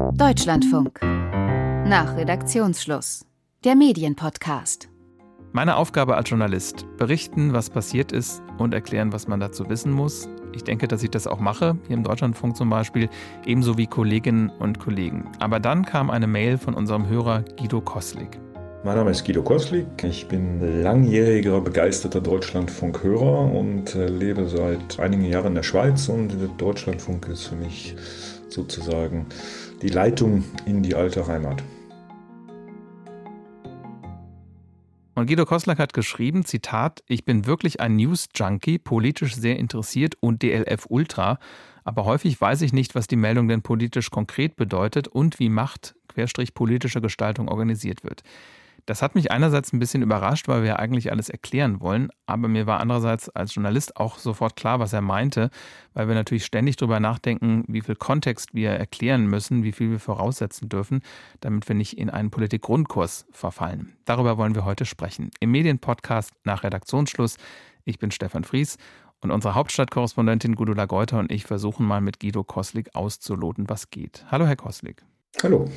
Deutschlandfunk. Nach Redaktionsschluss. Der Medienpodcast. Meine Aufgabe als Journalist: berichten, was passiert ist und erklären, was man dazu wissen muss. Ich denke, dass ich das auch mache, hier im Deutschlandfunk zum Beispiel, ebenso wie Kolleginnen und Kollegen. Aber dann kam eine Mail von unserem Hörer Guido Koslik. Mein Name ist Guido Koslik. Ich bin langjähriger begeisterter Deutschlandfunk-Hörer und äh, lebe seit einigen Jahren in der Schweiz. Und Deutschlandfunk ist für mich sozusagen die Leitung in die alte Heimat. Und Guido Koslak hat geschrieben, Zitat, ich bin wirklich ein News-Junkie, politisch sehr interessiert und DLF Ultra, aber häufig weiß ich nicht, was die Meldung denn politisch konkret bedeutet und wie Macht, Querstrich politische Gestaltung organisiert wird. Das hat mich einerseits ein bisschen überrascht, weil wir ja eigentlich alles erklären wollen, aber mir war andererseits als Journalist auch sofort klar, was er meinte, weil wir natürlich ständig darüber nachdenken, wie viel Kontext wir erklären müssen, wie viel wir voraussetzen dürfen, damit wir nicht in einen Politikgrundkurs verfallen. Darüber wollen wir heute sprechen. Im Medienpodcast nach Redaktionsschluss. Ich bin Stefan Fries und unsere Hauptstadtkorrespondentin Gudula Geuter und ich versuchen mal mit Guido Koslik auszuloten, was geht. Hallo, Herr Koslik. Hallo.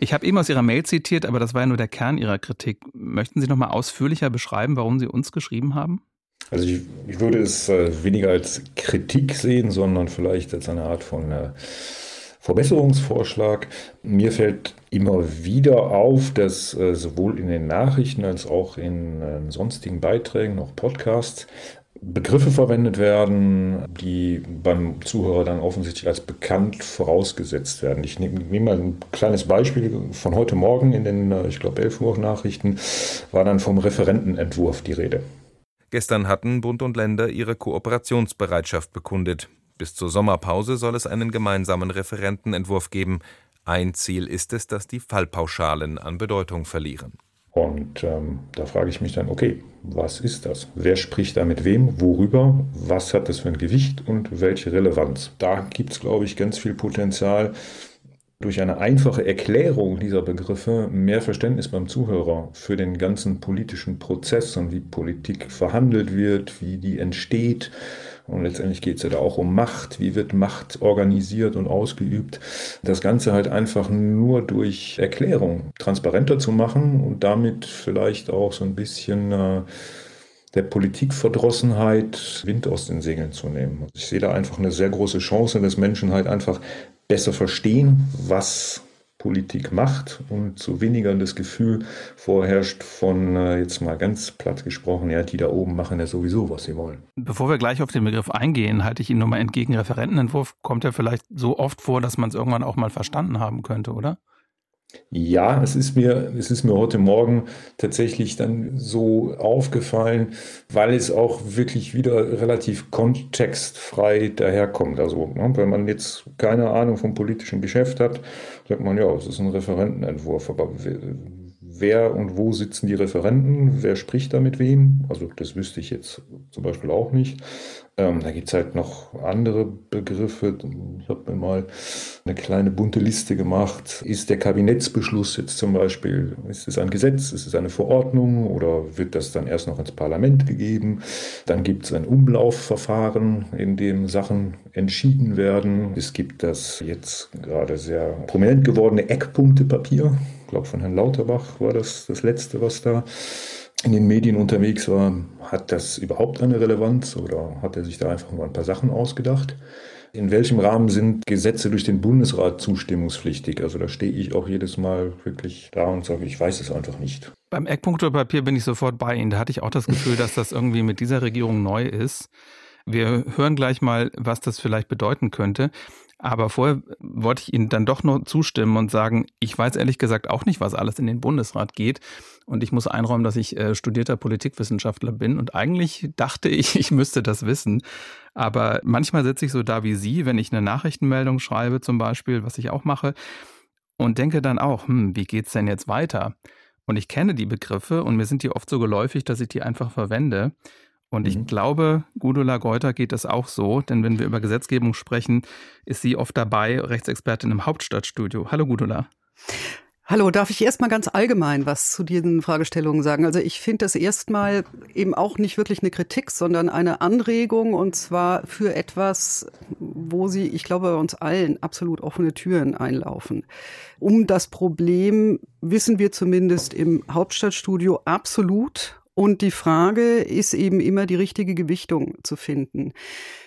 Ich habe eben aus Ihrer Mail zitiert, aber das war ja nur der Kern Ihrer Kritik. Möchten Sie noch mal ausführlicher beschreiben, warum Sie uns geschrieben haben? Also ich, ich würde es äh, weniger als Kritik sehen, sondern vielleicht als eine Art von äh, Verbesserungsvorschlag. Mir fällt immer wieder auf, dass äh, sowohl in den Nachrichten als auch in äh, sonstigen Beiträgen, auch Podcasts, Begriffe verwendet werden, die beim Zuhörer dann offensichtlich als bekannt vorausgesetzt werden. Ich nehme, nehme mal ein kleines Beispiel von heute Morgen in den, äh, ich glaube, 11 Uhr Nachrichten, war dann vom Referentenentwurf die Rede. Gestern hatten Bund und Länder ihre Kooperationsbereitschaft bekundet. Bis zur Sommerpause soll es einen gemeinsamen Referentenentwurf geben. Ein Ziel ist es, dass die Fallpauschalen an Bedeutung verlieren. Und ähm, da frage ich mich dann, okay, was ist das? Wer spricht da mit wem? Worüber? Was hat das für ein Gewicht und welche Relevanz? Da gibt es, glaube ich, ganz viel Potenzial, durch eine einfache Erklärung dieser Begriffe mehr Verständnis beim Zuhörer für den ganzen politischen Prozess und wie Politik verhandelt wird, wie die entsteht, und letztendlich geht es ja da auch um Macht. Wie wird Macht organisiert und ausgeübt? Das Ganze halt einfach nur durch Erklärung transparenter zu machen und damit vielleicht auch so ein bisschen äh, der Politikverdrossenheit Wind aus den Segeln zu nehmen. Ich sehe da einfach eine sehr große Chance, dass Menschen halt einfach besser verstehen, was Politik macht und so weniger das Gefühl vorherrscht von, äh, jetzt mal ganz platt gesprochen, ja, die da oben machen ja sowieso, was sie wollen. Bevor wir gleich auf den Begriff eingehen, halte ich Ihnen nochmal entgegen. Referentenentwurf kommt ja vielleicht so oft vor, dass man es irgendwann auch mal verstanden haben könnte, oder? Ja, es ist mir, es ist mir heute Morgen tatsächlich dann so aufgefallen, weil es auch wirklich wieder relativ kontextfrei daherkommt. Also, ne, wenn man jetzt keine Ahnung vom politischen Geschäft hat, sagt man, ja, es ist ein Referentenentwurf, aber wer und wo sitzen die Referenten, wer spricht da mit wem. Also das wüsste ich jetzt zum Beispiel auch nicht. Ähm, da gibt es halt noch andere Begriffe. Ich habe mir mal eine kleine bunte Liste gemacht. Ist der Kabinettsbeschluss jetzt zum Beispiel, ist es ein Gesetz, ist es eine Verordnung oder wird das dann erst noch ins Parlament gegeben? Dann gibt es ein Umlaufverfahren, in dem Sachen entschieden werden. Es gibt das jetzt gerade sehr prominent gewordene Eckpunktepapier glaube von Herrn Lauterbach war das das letzte, was da in den Medien unterwegs war. Hat das überhaupt eine Relevanz oder hat er sich da einfach nur ein paar Sachen ausgedacht? In welchem Rahmen sind Gesetze durch den Bundesrat zustimmungspflichtig? Also da stehe ich auch jedes Mal wirklich da und sage, ich weiß es einfach nicht. Beim Eckpunktepapier bin ich sofort bei Ihnen. Da hatte ich auch das Gefühl, dass das irgendwie mit dieser Regierung neu ist. Wir hören gleich mal, was das vielleicht bedeuten könnte. Aber vorher wollte ich Ihnen dann doch nur zustimmen und sagen, ich weiß ehrlich gesagt auch nicht, was alles in den Bundesrat geht. Und ich muss einräumen, dass ich äh, studierter Politikwissenschaftler bin. Und eigentlich dachte ich, ich müsste das wissen. Aber manchmal sitze ich so da wie Sie, wenn ich eine Nachrichtenmeldung schreibe zum Beispiel, was ich auch mache, und denke dann auch, hm, wie geht's denn jetzt weiter? Und ich kenne die Begriffe und mir sind die oft so geläufig, dass ich die einfach verwende. Und ich mhm. glaube, Gudula Geuter geht das auch so, denn wenn wir über Gesetzgebung sprechen, ist sie oft dabei, Rechtsexpertin im Hauptstadtstudio. Hallo Gudula. Hallo, darf ich erstmal ganz allgemein was zu diesen Fragestellungen sagen? Also ich finde das erstmal eben auch nicht wirklich eine Kritik, sondern eine Anregung und zwar für etwas, wo Sie, ich glaube, bei uns allen absolut offene Türen einlaufen. Um das Problem wissen wir zumindest im Hauptstadtstudio absolut und die Frage ist eben immer die richtige Gewichtung zu finden.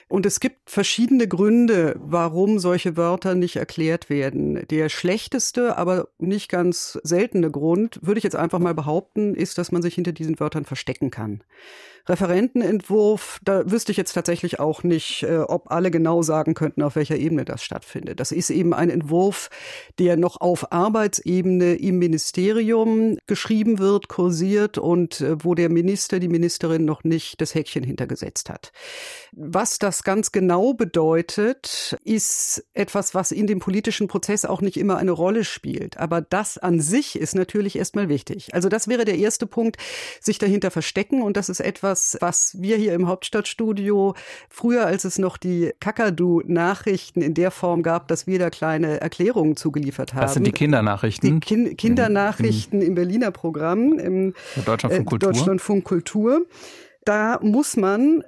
Und es gibt verschiedene Gründe, warum solche Wörter nicht erklärt werden. Der schlechteste, aber nicht ganz seltene Grund, würde ich jetzt einfach mal behaupten, ist, dass man sich hinter diesen Wörtern verstecken kann. Referentenentwurf, da wüsste ich jetzt tatsächlich auch nicht, äh, ob alle genau sagen könnten, auf welcher Ebene das stattfindet. Das ist eben ein Entwurf, der noch auf Arbeitsebene im Ministerium geschrieben wird, kursiert und äh, wo der Minister, die Ministerin noch nicht das Häkchen hintergesetzt hat. Was das ganz genau bedeutet, ist etwas, was in dem politischen Prozess auch nicht immer eine Rolle spielt. Aber das an sich ist natürlich erstmal wichtig. Also das wäre der erste Punkt, sich dahinter verstecken. Und das ist etwas, was wir hier im Hauptstadtstudio früher, als es noch die Kakadu-Nachrichten in der Form gab, dass wir da kleine Erklärungen zugeliefert haben. Das sind die Kindernachrichten. Die Kin Kindernachrichten im, im Berliner Programm, im Deutschlandfunk Kultur. Äh, Deutschlandfunk Kultur. Da muss man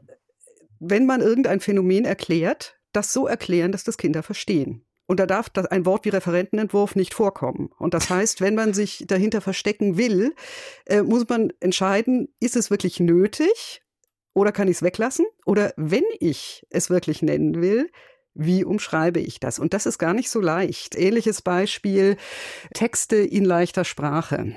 wenn man irgendein Phänomen erklärt, das so erklären, dass das Kinder verstehen. Und da darf ein Wort wie Referentenentwurf nicht vorkommen. Und das heißt, wenn man sich dahinter verstecken will, äh, muss man entscheiden, ist es wirklich nötig oder kann ich es weglassen? Oder wenn ich es wirklich nennen will, wie umschreibe ich das? Und das ist gar nicht so leicht. Ähnliches Beispiel, Texte in leichter Sprache.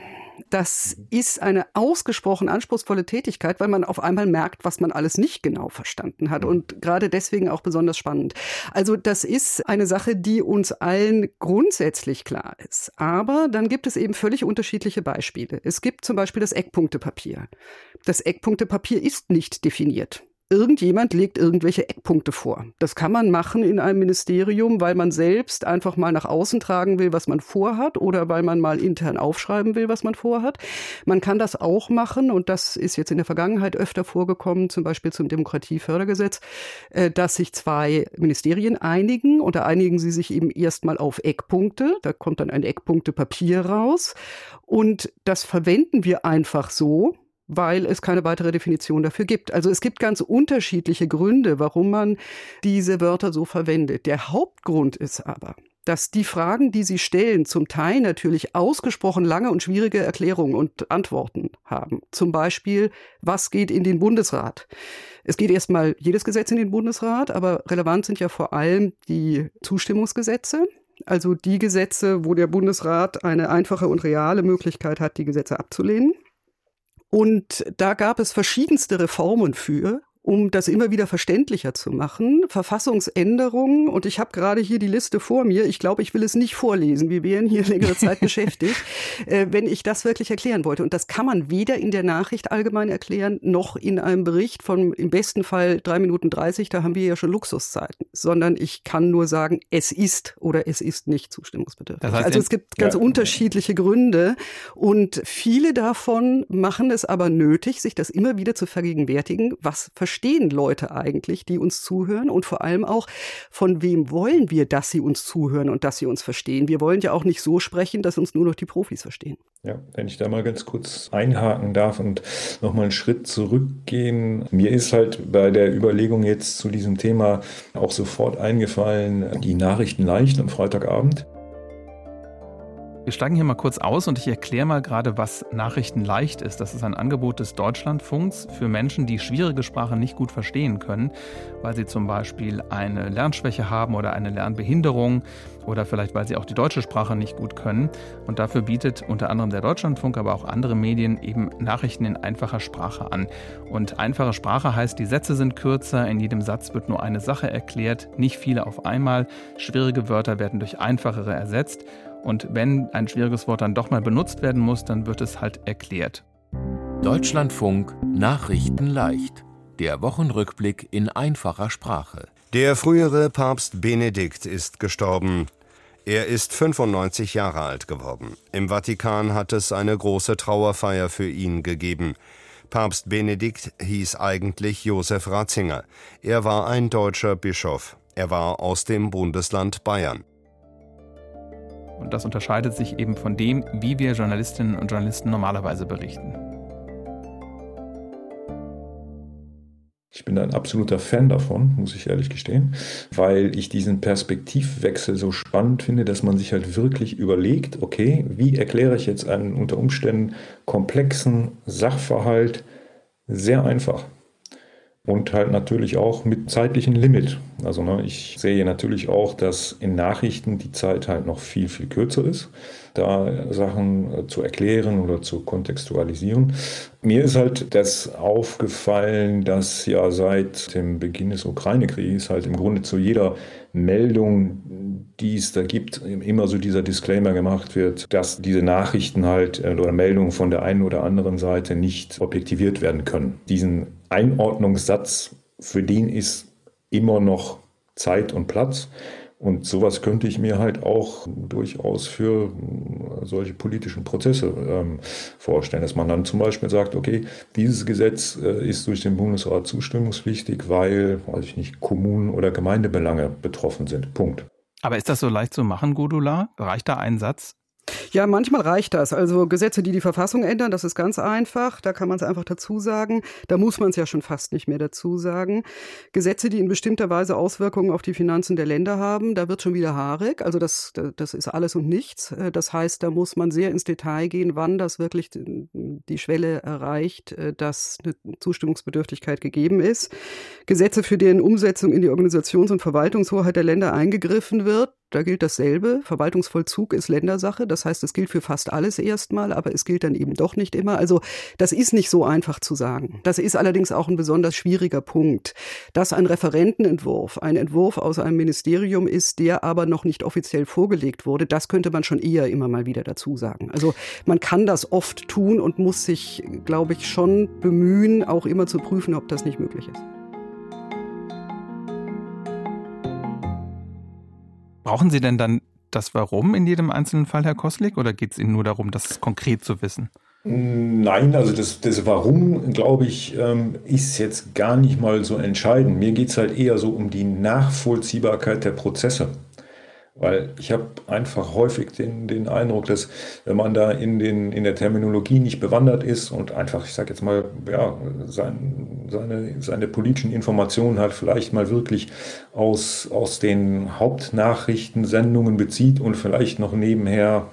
Das ist eine ausgesprochen anspruchsvolle Tätigkeit, weil man auf einmal merkt, was man alles nicht genau verstanden hat und gerade deswegen auch besonders spannend. Also das ist eine Sache, die uns allen grundsätzlich klar ist. Aber dann gibt es eben völlig unterschiedliche Beispiele. Es gibt zum Beispiel das Eckpunktepapier. Das Eckpunktepapier ist nicht definiert irgendjemand legt irgendwelche Eckpunkte vor. Das kann man machen in einem Ministerium, weil man selbst einfach mal nach außen tragen will, was man vorhat oder weil man mal intern aufschreiben will, was man vorhat. Man kann das auch machen und das ist jetzt in der Vergangenheit öfter vorgekommen, zum Beispiel zum Demokratiefördergesetz, äh, dass sich zwei Ministerien einigen und da einigen sie sich eben erstmal auf Eckpunkte. Da kommt dann ein Eckpunktepapier raus und das verwenden wir einfach so, weil es keine weitere Definition dafür gibt. Also es gibt ganz unterschiedliche Gründe, warum man diese Wörter so verwendet. Der Hauptgrund ist aber, dass die Fragen, die Sie stellen, zum Teil natürlich ausgesprochen lange und schwierige Erklärungen und Antworten haben. Zum Beispiel, was geht in den Bundesrat? Es geht erstmal jedes Gesetz in den Bundesrat, aber relevant sind ja vor allem die Zustimmungsgesetze. Also die Gesetze, wo der Bundesrat eine einfache und reale Möglichkeit hat, die Gesetze abzulehnen. Und da gab es verschiedenste Reformen für um das immer wieder verständlicher zu machen. Verfassungsänderungen, und ich habe gerade hier die Liste vor mir, ich glaube, ich will es nicht vorlesen, wir wären hier längere Zeit beschäftigt, äh, wenn ich das wirklich erklären wollte. Und das kann man weder in der Nachricht allgemein erklären, noch in einem Bericht von im besten Fall drei Minuten dreißig, da haben wir ja schon Luxuszeiten, sondern ich kann nur sagen, es ist oder es ist nicht zustimmungsbedürftig. Das heißt, also es gibt ganz ja. unterschiedliche Gründe und viele davon machen es aber nötig, sich das immer wieder zu vergegenwärtigen, was verstehen Leute eigentlich, die uns zuhören und vor allem auch, von wem wollen wir, dass sie uns zuhören und dass sie uns verstehen. Wir wollen ja auch nicht so sprechen, dass uns nur noch die Profis verstehen. Ja, wenn ich da mal ganz kurz einhaken darf und nochmal einen Schritt zurückgehen. Mir ist halt bei der Überlegung jetzt zu diesem Thema auch sofort eingefallen, die Nachrichten leicht am Freitagabend. Wir steigen hier mal kurz aus und ich erkläre mal gerade, was Nachrichten leicht ist. Das ist ein Angebot des Deutschlandfunks für Menschen, die schwierige Sprache nicht gut verstehen können, weil sie zum Beispiel eine Lernschwäche haben oder eine Lernbehinderung oder vielleicht weil sie auch die deutsche Sprache nicht gut können. Und dafür bietet unter anderem der Deutschlandfunk, aber auch andere Medien eben Nachrichten in einfacher Sprache an. Und einfache Sprache heißt, die Sätze sind kürzer, in jedem Satz wird nur eine Sache erklärt, nicht viele auf einmal. Schwierige Wörter werden durch einfachere ersetzt. Und wenn ein schwieriges Wort dann doch mal benutzt werden muss, dann wird es halt erklärt. Deutschlandfunk Nachrichten leicht. Der Wochenrückblick in einfacher Sprache. Der frühere Papst Benedikt ist gestorben. Er ist 95 Jahre alt geworden. Im Vatikan hat es eine große Trauerfeier für ihn gegeben. Papst Benedikt hieß eigentlich Josef Ratzinger. Er war ein deutscher Bischof. Er war aus dem Bundesland Bayern. Und das unterscheidet sich eben von dem, wie wir Journalistinnen und Journalisten normalerweise berichten. Ich bin ein absoluter Fan davon, muss ich ehrlich gestehen, weil ich diesen Perspektivwechsel so spannend finde, dass man sich halt wirklich überlegt, okay, wie erkläre ich jetzt einen unter Umständen komplexen Sachverhalt sehr einfach und halt natürlich auch mit zeitlichen Limit. Also ne, ich sehe natürlich auch, dass in Nachrichten die Zeit halt noch viel, viel kürzer ist, da Sachen äh, zu erklären oder zu kontextualisieren. Mir ist halt das aufgefallen, dass ja seit dem Beginn des Ukraine-Krieges halt im Grunde zu jeder Meldung, die es da gibt, immer so dieser Disclaimer gemacht wird, dass diese Nachrichten halt äh, oder Meldungen von der einen oder anderen Seite nicht objektiviert werden können. Diesen Einordnungssatz, für den ist immer noch Zeit und Platz. Und sowas könnte ich mir halt auch durchaus für äh, solche politischen Prozesse ähm, vorstellen, dass man dann zum Beispiel sagt, okay, dieses Gesetz äh, ist durch den Bundesrat zustimmungspflichtig, weil, weiß ich nicht, Kommunen oder Gemeindebelange betroffen sind. Punkt. Aber ist das so leicht zu machen, Gudula? Reicht da ein Satz? Ja, manchmal reicht das. Also Gesetze, die die Verfassung ändern, das ist ganz einfach. Da kann man es einfach dazu sagen. Da muss man es ja schon fast nicht mehr dazu sagen. Gesetze, die in bestimmter Weise Auswirkungen auf die Finanzen der Länder haben, da wird schon wieder haarig. Also das, das ist alles und nichts. Das heißt, da muss man sehr ins Detail gehen, wann das wirklich die Schwelle erreicht, dass eine Zustimmungsbedürftigkeit gegeben ist. Gesetze, für deren Umsetzung in die Organisations- und Verwaltungshoheit der Länder eingegriffen wird, da gilt dasselbe. Verwaltungsvollzug ist Ländersache. Das heißt, es gilt für fast alles erstmal, aber es gilt dann eben doch nicht immer. Also das ist nicht so einfach zu sagen. Das ist allerdings auch ein besonders schwieriger Punkt. Dass ein Referentenentwurf, ein Entwurf aus einem Ministerium ist, der aber noch nicht offiziell vorgelegt wurde, das könnte man schon eher immer mal wieder dazu sagen. Also man kann das oft tun und muss sich, glaube ich, schon bemühen, auch immer zu prüfen, ob das nicht möglich ist. Brauchen Sie denn dann das Warum in jedem einzelnen Fall, Herr Koslik, oder geht es Ihnen nur darum, das konkret zu wissen? Nein, also das, das Warum, glaube ich, ähm, ist jetzt gar nicht mal so entscheidend. Mir geht es halt eher so um die Nachvollziehbarkeit der Prozesse. Weil ich habe einfach häufig den, den Eindruck, dass wenn man da in, den, in der Terminologie nicht bewandert ist und einfach, ich sage jetzt mal, ja, sein, seine, seine politischen Informationen halt vielleicht mal wirklich aus, aus den Hauptnachrichtensendungen bezieht und vielleicht noch nebenher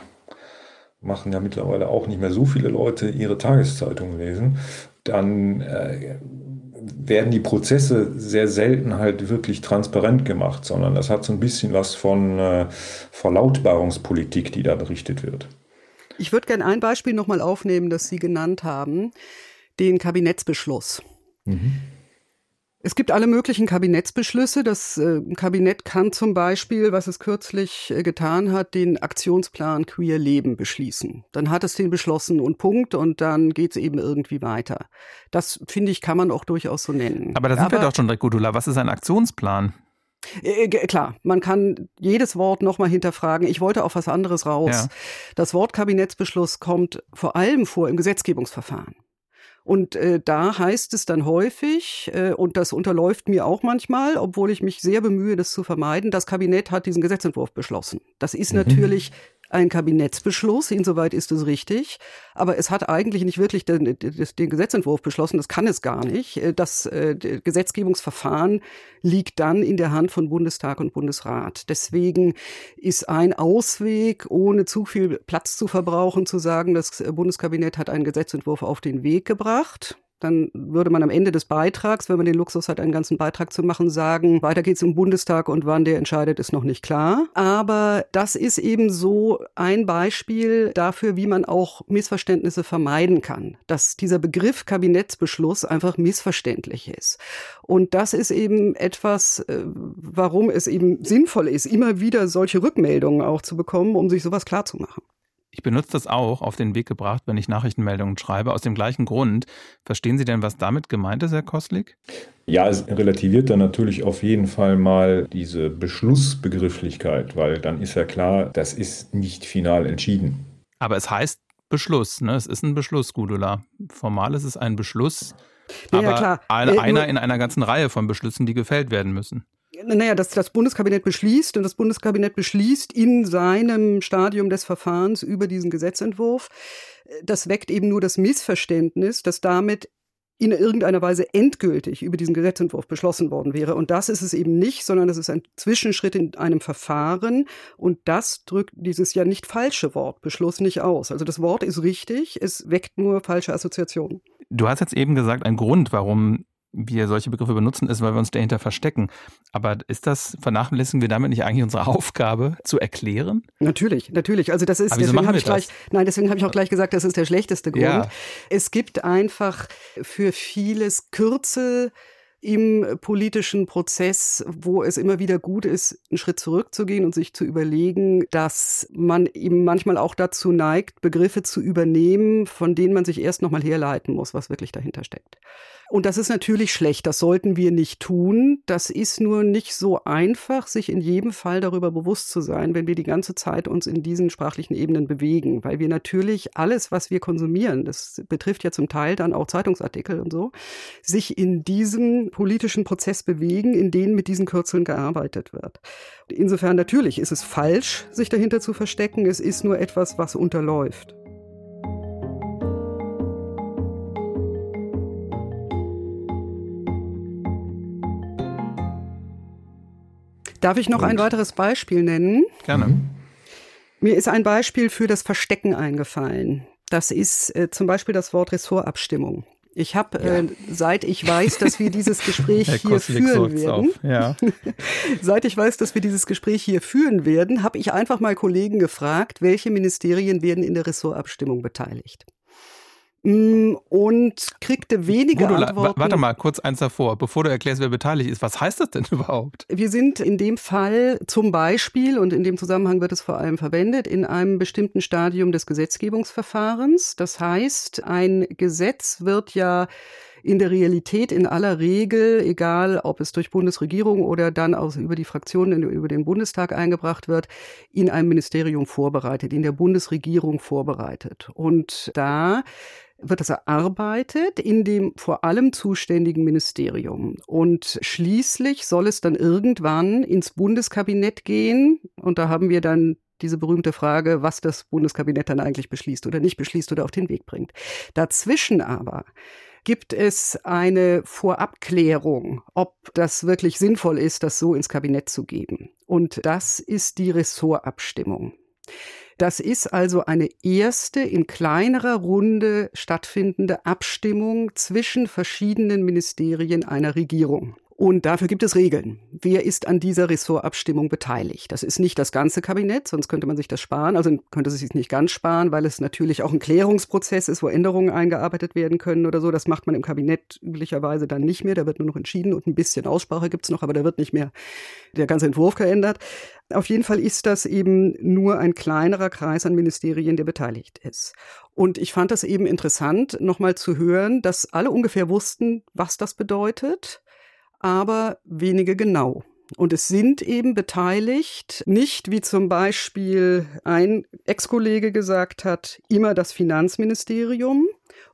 machen ja mittlerweile auch nicht mehr so viele Leute ihre Tageszeitungen lesen, dann äh, werden die Prozesse sehr selten halt wirklich transparent gemacht, sondern das hat so ein bisschen was von äh, Verlautbarungspolitik, die da berichtet wird. Ich würde gerne ein Beispiel nochmal aufnehmen, das Sie genannt haben, den Kabinettsbeschluss. Mhm. Es gibt alle möglichen Kabinettsbeschlüsse. Das äh, Kabinett kann zum Beispiel, was es kürzlich äh, getan hat, den Aktionsplan Queer Leben beschließen. Dann hat es den beschlossen und Punkt und dann geht es eben irgendwie weiter. Das finde ich, kann man auch durchaus so nennen. Aber da sind Aber, wir doch schon direkt, Gudula. Was ist ein Aktionsplan? Äh, klar, man kann jedes Wort nochmal hinterfragen. Ich wollte auf was anderes raus. Ja. Das Wort Kabinettsbeschluss kommt vor allem vor im Gesetzgebungsverfahren. Und äh, da heißt es dann häufig, äh, und das unterläuft mir auch manchmal, obwohl ich mich sehr bemühe, das zu vermeiden, das Kabinett hat diesen Gesetzentwurf beschlossen. Das ist mhm. natürlich ein Kabinettsbeschluss, insoweit ist es richtig, aber es hat eigentlich nicht wirklich den, den, Gesetzentwurf beschlossen, das kann es gar nicht. Das äh, Gesetzgebungsverfahren liegt dann in der Hand von Bundestag und Bundesrat. Deswegen ist ein Ausweg, ohne zu viel Platz zu verbrauchen, zu sagen, das Bundeskabinett hat einen Gesetzentwurf auf den Weg gebracht. Dann würde man am Ende des Beitrags, wenn man den Luxus hat, einen ganzen Beitrag zu machen, sagen, weiter geht's im Bundestag und wann der entscheidet, ist noch nicht klar. Aber das ist eben so ein Beispiel dafür, wie man auch Missverständnisse vermeiden kann. Dass dieser Begriff Kabinettsbeschluss einfach missverständlich ist. Und das ist eben etwas, äh, warum es eben sinnvoll ist, immer wieder solche Rückmeldungen auch zu bekommen, um sich sowas klarzumachen. Ich benutze das auch auf den Weg gebracht, wenn ich Nachrichtenmeldungen schreibe, aus dem gleichen Grund. Verstehen Sie denn, was damit gemeint ist, Herr Kostlik? Ja, es relativiert dann natürlich auf jeden Fall mal diese Beschlussbegrifflichkeit, weil dann ist ja klar, das ist nicht final entschieden. Aber es heißt Beschluss, ne? Es ist ein Beschluss, Gudula. Formal ist es ein Beschluss, aber ja, klar. einer in einer ganzen Reihe von Beschlüssen, die gefällt werden müssen. Naja, dass das Bundeskabinett beschließt und das Bundeskabinett beschließt in seinem Stadium des Verfahrens über diesen Gesetzentwurf. Das weckt eben nur das Missverständnis, dass damit in irgendeiner Weise endgültig über diesen Gesetzentwurf beschlossen worden wäre. Und das ist es eben nicht, sondern es ist ein Zwischenschritt in einem Verfahren. Und das drückt dieses ja nicht falsche Wort Beschluss nicht aus. Also das Wort ist richtig, es weckt nur falsche Assoziationen. Du hast jetzt eben gesagt, ein Grund, warum wir solche Begriffe benutzen, ist, weil wir uns dahinter verstecken. Aber ist das, vernachlässigen wir damit nicht eigentlich unsere Aufgabe zu erklären? Natürlich, natürlich. Also das ist, Aber deswegen habe ich gleich, nein, deswegen habe ich auch gleich gesagt, das ist der schlechteste Grund. Ja. Es gibt einfach für vieles Kürzel, im politischen Prozess, wo es immer wieder gut ist, einen Schritt zurückzugehen und sich zu überlegen, dass man eben manchmal auch dazu neigt, Begriffe zu übernehmen, von denen man sich erst nochmal herleiten muss, was wirklich dahinter steckt. Und das ist natürlich schlecht, das sollten wir nicht tun. Das ist nur nicht so einfach, sich in jedem Fall darüber bewusst zu sein, wenn wir die ganze Zeit uns in diesen sprachlichen Ebenen bewegen, weil wir natürlich alles, was wir konsumieren, das betrifft ja zum Teil dann auch Zeitungsartikel und so, sich in diesem politischen Prozess bewegen, in denen mit diesen Kürzeln gearbeitet wird. Insofern natürlich ist es falsch, sich dahinter zu verstecken. Es ist nur etwas, was unterläuft. Darf ich noch Gut. ein weiteres Beispiel nennen? Gerne. Mhm. Mir ist ein Beispiel für das Verstecken eingefallen. Das ist äh, zum Beispiel das Wort Ressortabstimmung. Ich habe, ja. äh, seit ich weiß, dass wir dieses Gespräch hier führen werden, ja. seit ich weiß, dass wir dieses Gespräch hier führen werden, habe ich einfach mal Kollegen gefragt, welche Ministerien werden in der Ressortabstimmung beteiligt. Mm, und kriegte wenige Gudula, Antworten. Warte mal, kurz eins davor, bevor du erklärst, wer beteiligt ist. Was heißt das denn überhaupt? Wir sind in dem Fall zum Beispiel, und in dem Zusammenhang wird es vor allem verwendet, in einem bestimmten Stadium des Gesetzgebungsverfahrens. Das heißt, ein Gesetz wird ja in der Realität in aller Regel, egal ob es durch Bundesregierung oder dann aus, über die Fraktionen über den Bundestag eingebracht wird, in einem Ministerium vorbereitet, in der Bundesregierung vorbereitet. Und da wird das erarbeitet in dem vor allem zuständigen Ministerium. Und schließlich soll es dann irgendwann ins Bundeskabinett gehen. Und da haben wir dann diese berühmte Frage, was das Bundeskabinett dann eigentlich beschließt oder nicht beschließt oder auf den Weg bringt. Dazwischen aber gibt es eine Vorabklärung, ob das wirklich sinnvoll ist, das so ins Kabinett zu geben. Und das ist die Ressortabstimmung. Das ist also eine erste in kleinerer Runde stattfindende Abstimmung zwischen verschiedenen Ministerien einer Regierung. Und dafür gibt es Regeln. Wer ist an dieser Ressortabstimmung beteiligt? Das ist nicht das ganze Kabinett, sonst könnte man sich das sparen. Also könnte es sich nicht ganz sparen, weil es natürlich auch ein Klärungsprozess ist, wo Änderungen eingearbeitet werden können oder so. Das macht man im Kabinett üblicherweise dann nicht mehr. Da wird nur noch entschieden und ein bisschen Aussprache gibt's noch, aber da wird nicht mehr der ganze Entwurf geändert. Auf jeden Fall ist das eben nur ein kleinerer Kreis an Ministerien, der beteiligt ist. Und ich fand das eben interessant, nochmal zu hören, dass alle ungefähr wussten, was das bedeutet aber wenige genau. Und es sind eben beteiligt, nicht wie zum Beispiel ein Ex-Kollege gesagt hat, immer das Finanzministerium,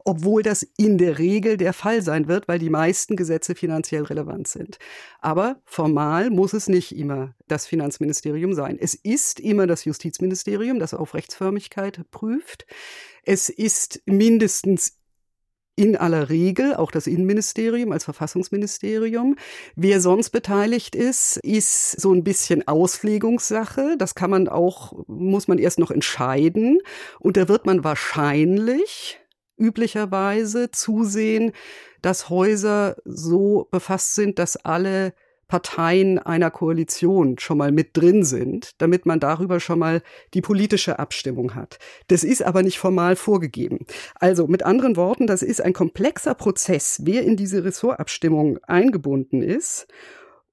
obwohl das in der Regel der Fall sein wird, weil die meisten Gesetze finanziell relevant sind. Aber formal muss es nicht immer das Finanzministerium sein. Es ist immer das Justizministerium, das auf Rechtsförmigkeit prüft. Es ist mindestens in aller Regel auch das Innenministerium als Verfassungsministerium. Wer sonst beteiligt ist, ist so ein bisschen Auslegungssache. Das kann man auch, muss man erst noch entscheiden. Und da wird man wahrscheinlich üblicherweise zusehen, dass Häuser so befasst sind, dass alle Parteien einer Koalition schon mal mit drin sind, damit man darüber schon mal die politische Abstimmung hat. Das ist aber nicht formal vorgegeben. Also mit anderen Worten, das ist ein komplexer Prozess, wer in diese Ressortabstimmung eingebunden ist.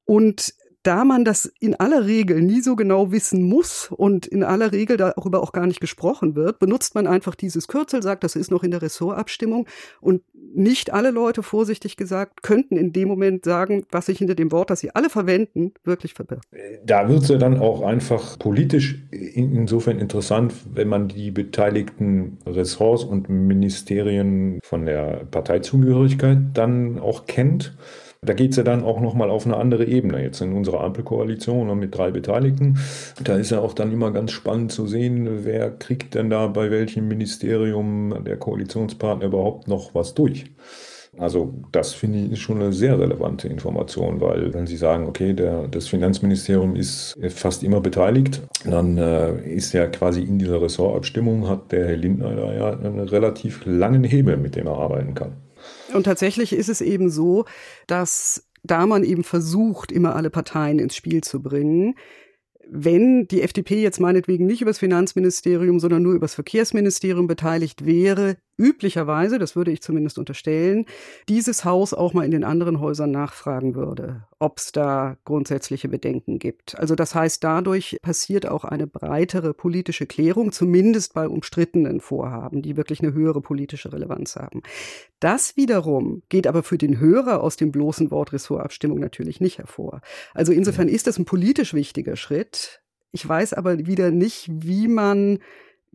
Und da man das in aller Regel nie so genau wissen muss und in aller Regel darüber auch gar nicht gesprochen wird, benutzt man einfach dieses Kürzel, sagt, das ist noch in der Ressortabstimmung und nicht alle Leute, vorsichtig gesagt, könnten in dem Moment sagen, was sich hinter dem Wort, das sie alle verwenden, wirklich verbirgt. Da wird es ja dann auch einfach politisch insofern interessant, wenn man die beteiligten Ressorts und Ministerien von der Parteizugehörigkeit dann auch kennt Da geht es ja dann auch nochmal auf eine andere Ebene. Jetzt in unserer Ampelkoalition mit drei Beteiligten. Da ist ja auch dann immer ganz spannend zu sehen, wer kriegt denn da bei welchem Ministerium der Koalitionspartner überhaupt noch was durch. Also das finde ich ist schon eine sehr relevante Information, weil wenn Sie sagen, okay, der, das Finanzministerium ist fast immer beteiligt, dann äh, ist ja quasi in dieser Ressortabstimmung hat der Herr Lindner da ja einen relativ langen Hebel, mit dem er arbeiten kann. Und tatsächlich ist es eben so, dass da man eben versucht, immer alle Parteien ins Spiel zu bringen, wenn die FDP jetzt meinetwegen nicht über das Finanzministerium, sondern nur über das Verkehrsministerium beteiligt wäre, üblicherweise, das würde ich zumindest unterstellen, dieses Haus auch mal in den anderen Häusern nachfragen würde, ob es da grundsätzliche Bedenken gibt. Also das heißt, dadurch passiert auch eine breitere politische Klärung, zumindest bei umstrittenen Vorhaben, die wirklich eine höhere politische Relevanz haben. Das wiederum geht aber für den Hörer aus dem bloßen Wort Ressortabstimmung natürlich nicht hervor. Also insofern ist das ein politisch wichtiger Schritt. Ich weiß aber wieder nicht, wie man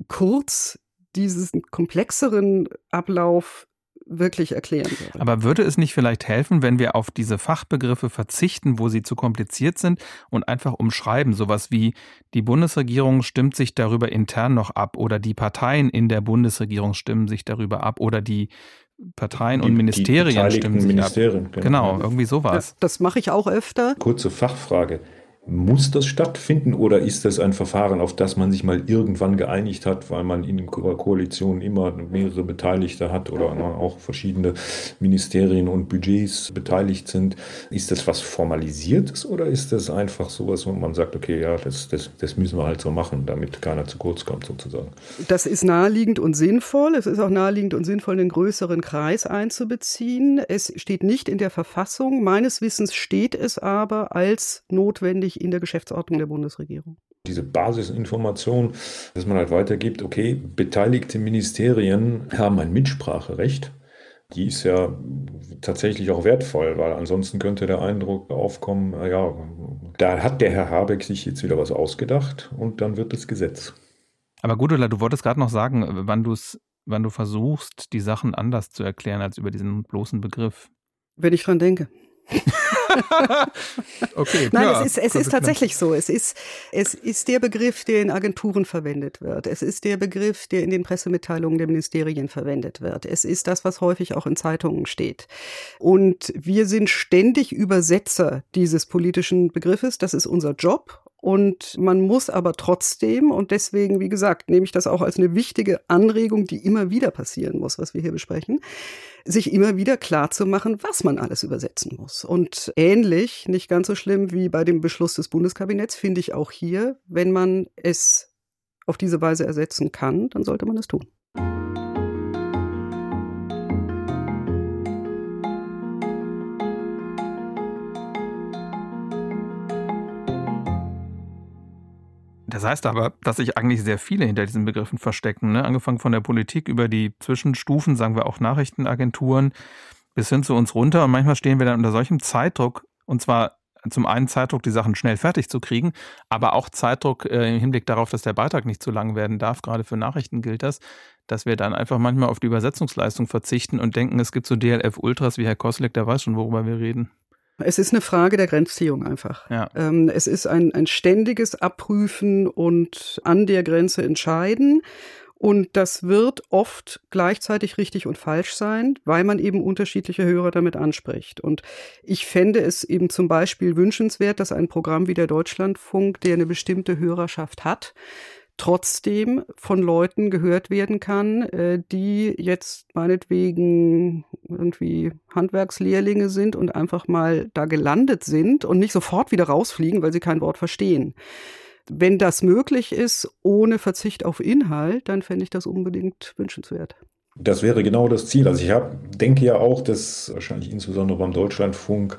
kurz diesen komplexeren Ablauf wirklich erklären würde. Aber würde es nicht vielleicht helfen, wenn wir auf diese Fachbegriffe verzichten, wo sie zu kompliziert sind und einfach umschreiben, sowas wie die Bundesregierung stimmt sich darüber intern noch ab oder die Parteien in der Bundesregierung stimmen sich darüber ab oder die Parteien die, und Ministerien stimmen sich Ministerien, ab. Genau, genau irgendwie sowas. Das, das mache ich auch öfter. Kurze Fachfrage. Muss das stattfinden oder ist das ein Verfahren, auf das man sich mal irgendwann geeinigt hat, weil man in Koalitionen immer mehrere Beteiligte hat oder auch verschiedene Ministerien und Budgets beteiligt sind? Ist das was Formalisiertes oder ist das einfach sowas, wo man sagt, okay, ja, das, das, das müssen wir halt so machen, damit keiner zu kurz kommt sozusagen? Das ist naheliegend und sinnvoll. Es ist auch naheliegend und sinnvoll, einen größeren Kreis einzubeziehen. Es steht nicht in der Verfassung. Meines Wissens steht es aber als notwendig in der Geschäftsordnung der Bundesregierung. Diese Basisinformation, dass man halt weitergibt, okay, beteiligte Ministerien haben ein Mitspracherecht. Die ist ja tatsächlich auch wertvoll, weil ansonsten könnte der Eindruck aufkommen, ja, da hat der Herr Habeck sich jetzt wieder was ausgedacht und dann wird es Gesetz. Aber Gudula, du wolltest gerade noch sagen, wann du es wann du versuchst, die Sachen anders zu erklären als über diesen bloßen Begriff. Wenn ich dran denke. okay. Nein, ja, es ist, es ist tatsächlich so. Es ist, es ist der Begriff, der in Agenturen verwendet wird. Es ist der Begriff, der in den Pressemitteilungen der Ministerien verwendet wird. Es ist das, was häufig auch in Zeitungen steht. Und wir sind ständig Übersetzer dieses politischen Begriffes. Das ist unser Job. Und man muss aber trotzdem, und deswegen, wie gesagt, nehme ich das auch als eine wichtige Anregung, die immer wieder passieren muss, was wir hier besprechen, sich immer wieder klar zu machen, was man alles übersetzen muss. Und ähnlich, nicht ganz so schlimm wie bei dem Beschluss des Bundeskabinetts, finde ich auch hier, wenn man es auf diese Weise ersetzen kann, dann sollte man es tun. Das heißt aber, dass sich eigentlich sehr viele hinter diesen Begriffen verstecken. Ne? Angefangen von der Politik über die Zwischenstufen, sagen wir auch Nachrichtenagenturen, bis hin zu uns runter. Und manchmal stehen wir dann unter solchem Zeitdruck, und zwar zum einen Zeitdruck, die Sachen schnell fertig zu kriegen, aber auch Zeitdruck äh, im Hinblick darauf, dass der Beitrag nicht zu lang werden darf. Gerade für Nachrichten gilt das, dass wir dann einfach manchmal auf die Übersetzungsleistung verzichten und denken, es gibt so DLF Ultras wie Herr Koslik, der weiß schon, worüber wir reden. Es ist eine Frage der Grenzziehung einfach. Ja. Ähm, es ist ein, ein ständiges Abprüfen und an der Grenze entscheiden. Und das wird oft gleichzeitig richtig und falsch sein, weil man eben unterschiedliche Hörer damit anspricht. Und ich fände es eben zum Beispiel wünschenswert, dass ein Programm wie der Deutschlandfunk, der eine bestimmte Hörerschaft hat, trotzdem von Leuten gehört werden kann, äh, die jetzt meinetwegen irgendwie Handwerkslehrlinge sind und einfach mal da gelandet sind und nicht sofort wieder rausfliegen, weil sie kein Wort verstehen. Wenn das möglich ist, ohne Verzicht auf Inhalt, dann fände ich das unbedingt wünschenswert. Das wäre genau das Ziel. Also ich hab, denke ja auch, dass wahrscheinlich insbesondere beim Deutschlandfunk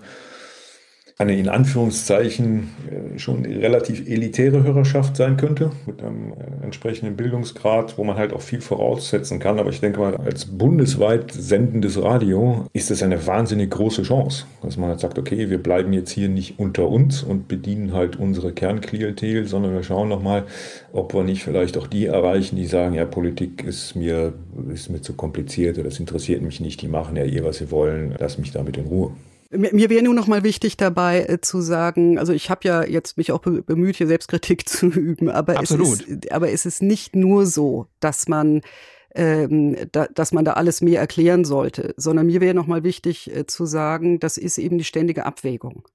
eine in Anführungszeichen äh, schon relativ elitäre Hörerschaft sein könnte, mit einem äh, entsprechenden Bildungsgrad, wo man halt auch viel voraussetzen kann. Aber ich denke mal, als bundesweit sendendes Radio ist es eine wahnsinnig große Chance, dass man halt sagt, okay, wir bleiben jetzt hier nicht unter uns und bedienen halt unsere Kernklientel, sondern wir schauen nochmal, ob wir nicht vielleicht auch die erreichen, die sagen, ja, Politik ist mir, ist mir zu kompliziert oder das interessiert mich nicht, die machen ja eh, was sie wollen, lass mich damit in Ruhe. Mir wäre nur noch mal wichtig dabei äh, zu sagen, also ich habe ja jetzt mich auch bemüht, hier Selbstkritik zu üben, aber Absolut. es ist, aber es ist nicht nur so, dass man ähm, da, dass man da alles mehr erklären sollte, sondern mir wäre noch mal wichtig äh, zu sagen, das ist eben die ständige Abwägung.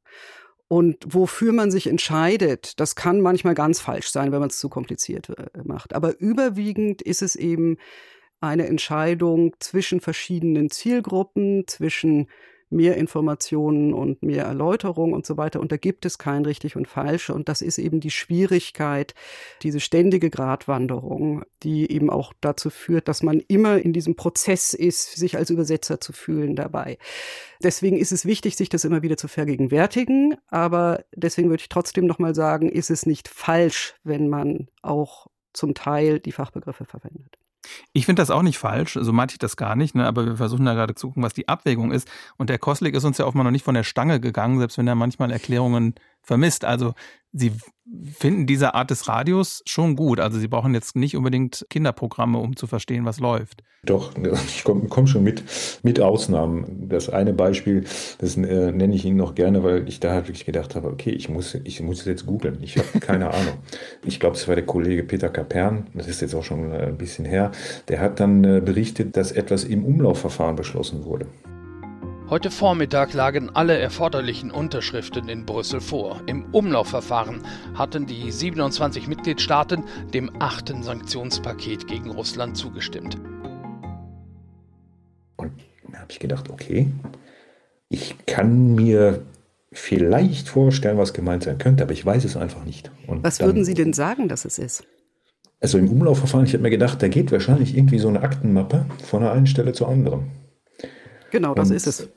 Und wofür man sich entscheidet, das kann manchmal ganz falsch sein, wenn man es zu kompliziert äh, macht. Aber überwiegend ist es eben eine Entscheidung zwischen verschiedenen Zielgruppen, zwischen mehr Informationen und mehr Erläuterung und so weiter. Und da gibt es kein richtig und falsch. Und das ist eben die Schwierigkeit, diese ständige Gratwanderung, die eben auch dazu führt, dass man immer in diesem Prozess ist, sich als Übersetzer zu fühlen dabei. Deswegen ist es wichtig, sich das immer wieder zu vergegenwärtigen. Aber deswegen würde ich trotzdem nochmal sagen, ist es nicht falsch, wenn man auch zum Teil die Fachbegriffe verwendet. Ich finde das auch nicht falsch, so meinte ich das gar nicht, ne? aber wir versuchen da gerade zu gucken, was die Abwägung ist. Und der Koslik ist uns ja offenbar noch nicht von der Stange gegangen, selbst wenn er manchmal Erklärungen vermisst. Also Sie finden diese Art des Radios schon gut. Also Sie brauchen jetzt nicht unbedingt Kinderprogramme, um zu verstehen, was läuft. Doch, ich komme komm schon mit, mit Ausnahmen. Das eine Beispiel, das äh, nenne ich Ihnen noch gerne, weil ich da halt wirklich gedacht habe, okay, ich muss, ich muss jetzt googeln. Ich habe keine Ahnung. Ich glaube, es war der Kollege Peter Kapern, das ist jetzt auch schon äh, ein bisschen her, der hat dann äh, berichtet, dass etwas im Umlaufverfahren beschlossen wurde. Heute Vormittag lagen alle erforderlichen Unterschriften in Brüssel vor. Im Umlaufverfahren hatten die 27 Mitgliedstaaten dem achten Sanktionspaket gegen Russland zugestimmt. Und da habe ich gedacht, okay, ich kann mir vielleicht vorstellen, was gemeint sein könnte, aber ich weiß es einfach nicht. Und was dann, würden Sie denn sagen, dass es ist? Also im Umlaufverfahren, ich habe mir gedacht, da geht wahrscheinlich irgendwie so eine Aktenmappe von der einen Stelle zur anderen. Genau, das Und ist es.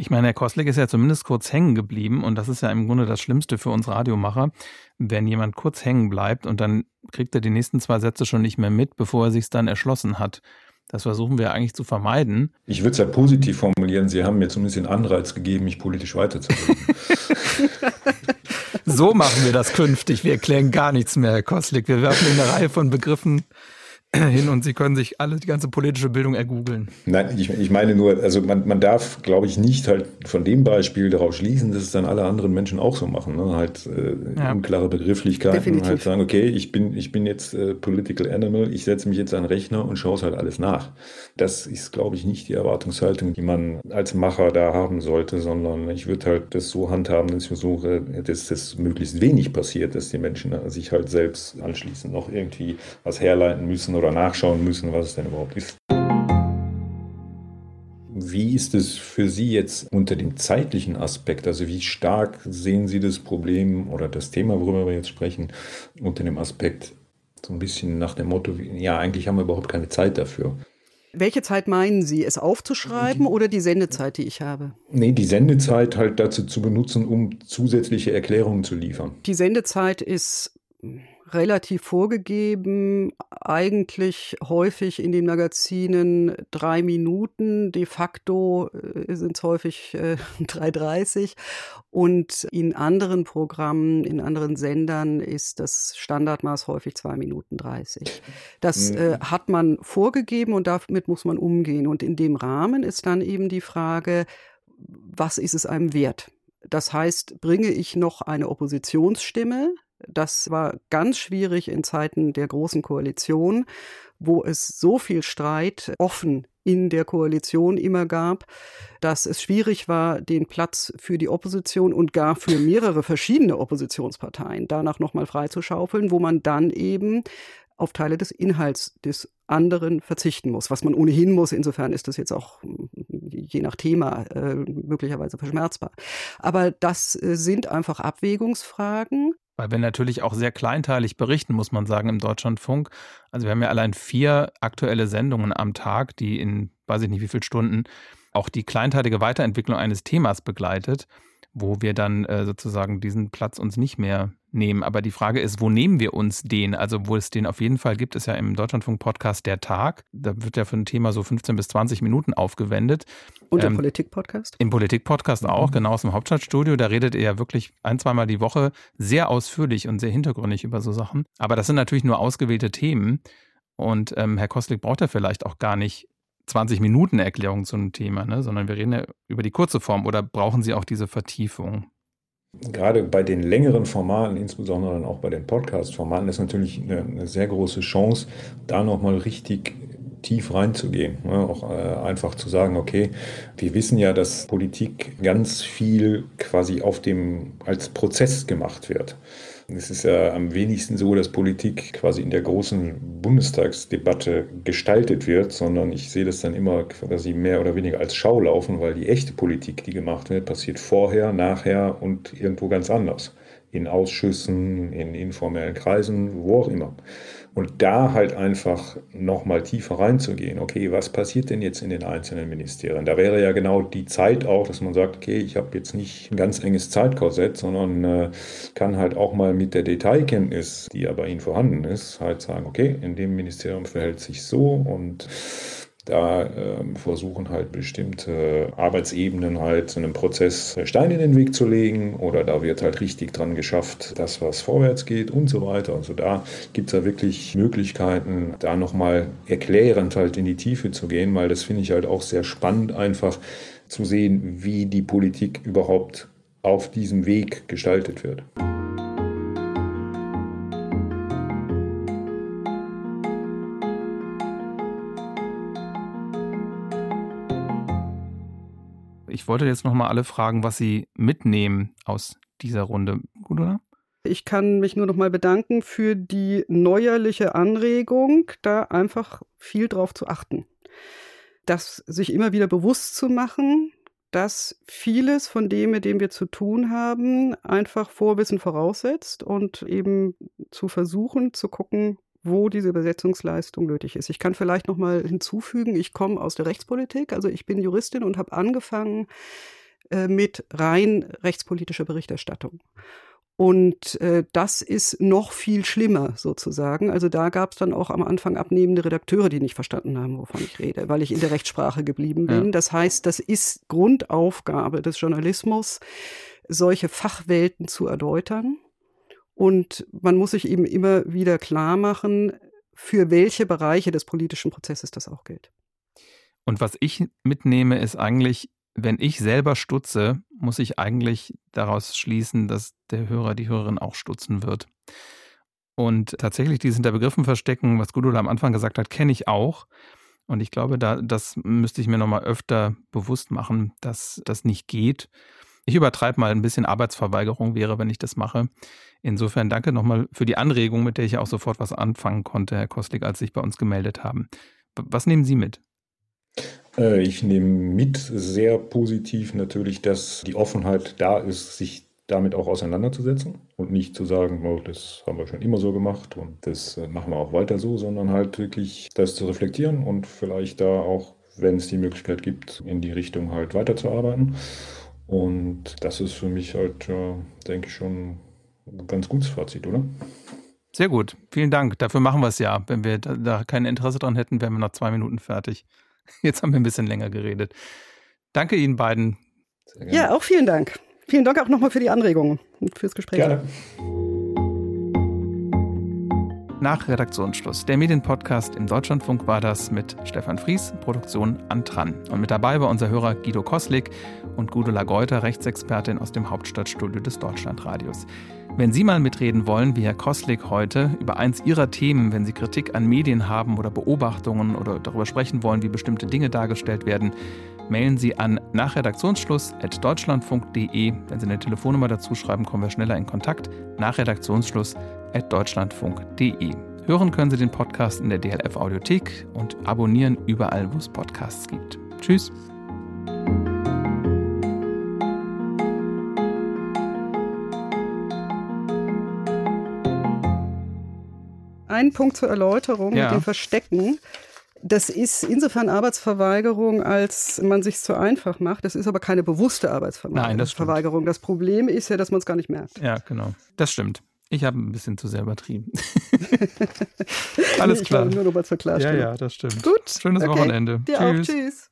Ich meine, Herr Kostlik ist ja zumindest kurz hängen geblieben und das ist ja im Grunde das Schlimmste für uns Radiomacher, wenn jemand kurz hängen bleibt und dann kriegt er die nächsten zwei Sätze schon nicht mehr mit, bevor er sich dann erschlossen hat. Das versuchen wir eigentlich zu vermeiden. Ich würde es ja positiv formulieren. Sie haben mir zumindest den Anreiz gegeben, mich politisch weiterzubilden. so machen wir das künftig. Wir erklären gar nichts mehr, Herr Kostlik. Wir werfen eine Reihe von Begriffen hin und Sie können sich alle die ganze politische Bildung ergoogeln. Nein, ich, ich meine nur, also man, man darf, glaube ich, nicht halt von dem Beispiel darauf schließen, dass es dann alle anderen Menschen auch so machen. Ne? Halt äh, ja. unklare Begrifflichkeiten Definitiv. halt sagen, okay, ich bin, ich bin jetzt äh, Political Animal, ich setze mich jetzt an den Rechner und schaue es halt alles nach. Das ist, glaube ich, nicht die Erwartungshaltung, die man als Macher da haben sollte, sondern ich würde halt das so handhaben, dass ich versuche, dass das möglichst wenig passiert, dass die Menschen sich halt selbst anschließend noch irgendwie was herleiten müssen oder nachschauen müssen, was es denn überhaupt ist. Wie ist es für Sie jetzt unter dem zeitlichen Aspekt? Also wie stark sehen Sie das Problem oder das Thema, worüber wir jetzt sprechen, unter dem Aspekt so ein bisschen nach dem Motto, ja, eigentlich haben wir überhaupt keine Zeit dafür. Welche Zeit meinen Sie, es aufzuschreiben die, oder die Sendezeit, die ich habe? Nee, die Sendezeit halt dazu zu benutzen, um zusätzliche Erklärungen zu liefern. Die Sendezeit ist relativ vorgegeben, eigentlich häufig in den Magazinen drei Minuten, de facto äh, sind es häufig äh, 3,30 und in anderen Programmen, in anderen Sendern ist das Standardmaß häufig zwei Minuten 30. Das äh, mhm. hat man vorgegeben und damit muss man umgehen und in dem Rahmen ist dann eben die Frage, was ist es einem wert? Das heißt, bringe ich noch eine Oppositionsstimme, das war ganz schwierig in Zeiten der Großen Koalition, wo es so viel Streit offen in der Koalition immer gab, dass es schwierig war, den Platz für die Opposition und gar für mehrere verschiedene Oppositionsparteien danach nochmal freizuschaufeln, wo man dann eben auf Teile des Inhalts des anderen verzichten muss, was man ohnehin muss. Insofern ist das jetzt auch je nach Thema äh, möglicherweise verschmerzbar. Aber das äh, sind einfach Abwägungsfragen. Weil wir natürlich auch sehr kleinteilig berichten, muss man sagen, im Deutschlandfunk. Also wir haben ja allein vier aktuelle Sendungen am Tag, die in weiß ich nicht wie viele Stunden auch die kleinteilige Weiterentwicklung eines Themas begleitet, wo wir dann äh, sozusagen diesen Platz uns nicht mehr nehmen. Aber die Frage ist, wo nehmen wir uns den? Also, wo es den auf jeden Fall gibt, ist ja im Deutschlandfunk-Podcast Der Tag. Da wird ja für ein Thema so 15 bis 20 Minuten aufgewendet. Und im ähm, Politik-Podcast? Im Politik-Podcast mhm. auch, genau aus dem Hauptstadtstudio. Da redet er ja wirklich ein, zweimal die Woche sehr ausführlich und sehr hintergründig über so Sachen. Aber das sind natürlich nur ausgewählte Themen. Und ähm, Herr Kostlik braucht ja vielleicht auch gar nicht 20 Minuten Erklärung zu einem Thema, ne? sondern wir reden ja über die kurze Form oder brauchen Sie auch diese Vertiefung? Gerade bei den längeren Formaten, insbesondere dann auch bei den Podcast-Formaten, ist natürlich eine, eine, sehr große Chance, da nochmal richtig tief reinzugehen. Ne? Auch äh, einfach zu sagen, okay, wir wissen ja, dass Politik ganz viel quasi auf dem, als Prozess gemacht wird. Es ist ja am wenigsten so, dass Politik quasi in der großen Bundestagsdebatte gestaltet wird, sondern ich sehe das dann immer quasi mehr oder weniger als Schau laufen, weil die echte Politik, die gemacht wird, passiert vorher, nachher und irgendwo ganz anders. In Ausschüssen, in informellen Kreisen, wo auch immer. Und da halt einfach nochmal tiefer reinzugehen. Okay, was passiert denn jetzt in den einzelnen Ministerien? Da wäre ja genau die Zeit auch, dass man sagt, okay, ich habe jetzt nicht ein ganz enges Zeitkorsett, sondern äh, kann halt auch mal mit der Detailkenntnis, die ja bei Ihnen vorhanden ist, halt sagen, okay, in dem Ministerium verhält sich so und da äh, versuchen halt bestimmte Arbeitsebenen halt einem Prozess Steine in den Weg zu legen oder da wird halt richtig dran geschafft, dass was vorwärts geht und so weiter. Also da gibt es ja wirklich Möglichkeiten, da nochmal erklärend halt in die Tiefe zu gehen, weil das finde ich halt auch sehr spannend einfach zu sehen, wie die Politik überhaupt auf diesem Weg gestaltet wird. Ich wollte jetzt nochmal alle fragen, was Sie mitnehmen aus dieser Runde. Gut, oder? Ich kann mich nur noch mal bedanken für die neuerliche Anregung, da einfach viel drauf zu achten. Das sich immer wieder bewusst zu machen, dass vieles von dem, mit dem wir zu tun haben, einfach Vorwissen voraussetzt und eben zu versuchen, zu gucken, wo diese Übersetzungsleistung nötig ist. Ich kann vielleicht noch mal hinzufügen, ich komme aus der Rechtspolitik, also ich bin Juristin und habe angefangen äh, mit rein rechtspolitischer Berichterstattung. Und äh, das ist noch viel schlimmer sozusagen. Also da gab es dann auch am Anfang abnehmende Redakteure, die nicht verstanden haben, wovon ich rede, weil ich in der Rechtssprache geblieben bin. Ja. Das heißt, das ist Grundaufgabe des Journalismus, solche Fachwelten zu erläutern und man muss sich eben immer wieder klar machen, für welche Bereiche des politischen Prozesses das auch gilt. Und was ich mitnehme, ist eigentlich, wenn ich selber stutze, muss ich eigentlich daraus schließen, dass der Hörer, die Hörerin auch stutzen wird. Und tatsächlich dieses hinter Begriffen verstecken, was Gudula am Anfang gesagt hat, kenne ich auch. Und ich glaube, da, das müsste ich mir nochmal öfter bewusst machen, dass das nicht geht. Ich übertreibe mal ein bisschen Arbeitsverweigerung wäre, wenn ich das mache. Insofern danke nochmal für die Anregung, mit der ich auch sofort was anfangen konnte, Herr Kostlik, als Sie sich bei uns gemeldet haben. Was nehmen Sie mit? Äh, ich nehme mit sehr positiv natürlich, dass die Offenheit da ist, sich damit auch auseinanderzusetzen und nicht zu sagen, oh, das haben wir schon immer so gemacht und das äh, machen wir auch weiter so, sondern halt wirklich das zu reflektieren und vielleicht da auch, wenn es die Möglichkeit gibt, in die Richtung halt weiterzuarbeiten. Und das ist für mich halt, denke ich, schon ganz gutes Fazit, oder? Sehr gut, vielen Dank. Dafür machen wir es ja. Wenn wir da, da kein Interesse dran hätten, wären wir nach zwei Minuten fertig. Jetzt haben wir ein bisschen länger geredet. Danke Ihnen beiden. Ja, auch vielen Dank. Vielen Dank auch nochmal für die Anregungen und fürs Gespräch. Gerne. Nach Redaktionsschluss. Der Medienpodcast im Deutschlandfunk war das mit Stefan Fries, Produktion Antran. Und mit dabei war unser Hörer Guido Koslik und Gudula Geuter, Rechtsexpertin aus dem Hauptstadtstudio des Deutschlandradios. Wenn Sie mal mitreden wollen, wie Herr Koslik heute, über eins Ihrer Themen, wenn Sie Kritik an Medien haben oder Beobachtungen oder darüber sprechen wollen, wie bestimmte Dinge dargestellt werden, mailen Sie an nach Redaktionsschluss at deutschlandfunk.de. Wenn Sie eine Telefonnummer dazu schreiben, kommen wir schneller in Kontakt. Nach Deutschlandfunk.de. Hören können Sie den Podcast in der DLF Audiothek und abonnieren überall, wo es Podcasts gibt. Tschüss. Ein Punkt zur Erläuterung ja. mit dem Verstecken. Das ist insofern Arbeitsverweigerung, als man sich zu einfach macht. Das ist aber keine bewusste Arbeitsverweigerung. Nein, das, Verweigerung. das Problem ist ja, dass man es gar nicht merkt. Ja, genau. Das stimmt. Ich habe ein bisschen zu sehr übertrieben. Alles klar. nur noch mal zur Klarstellung. Ja, ja, das stimmt. Gut. Schönes okay. Wochenende. Dir Tschüss. auch. Tschüss.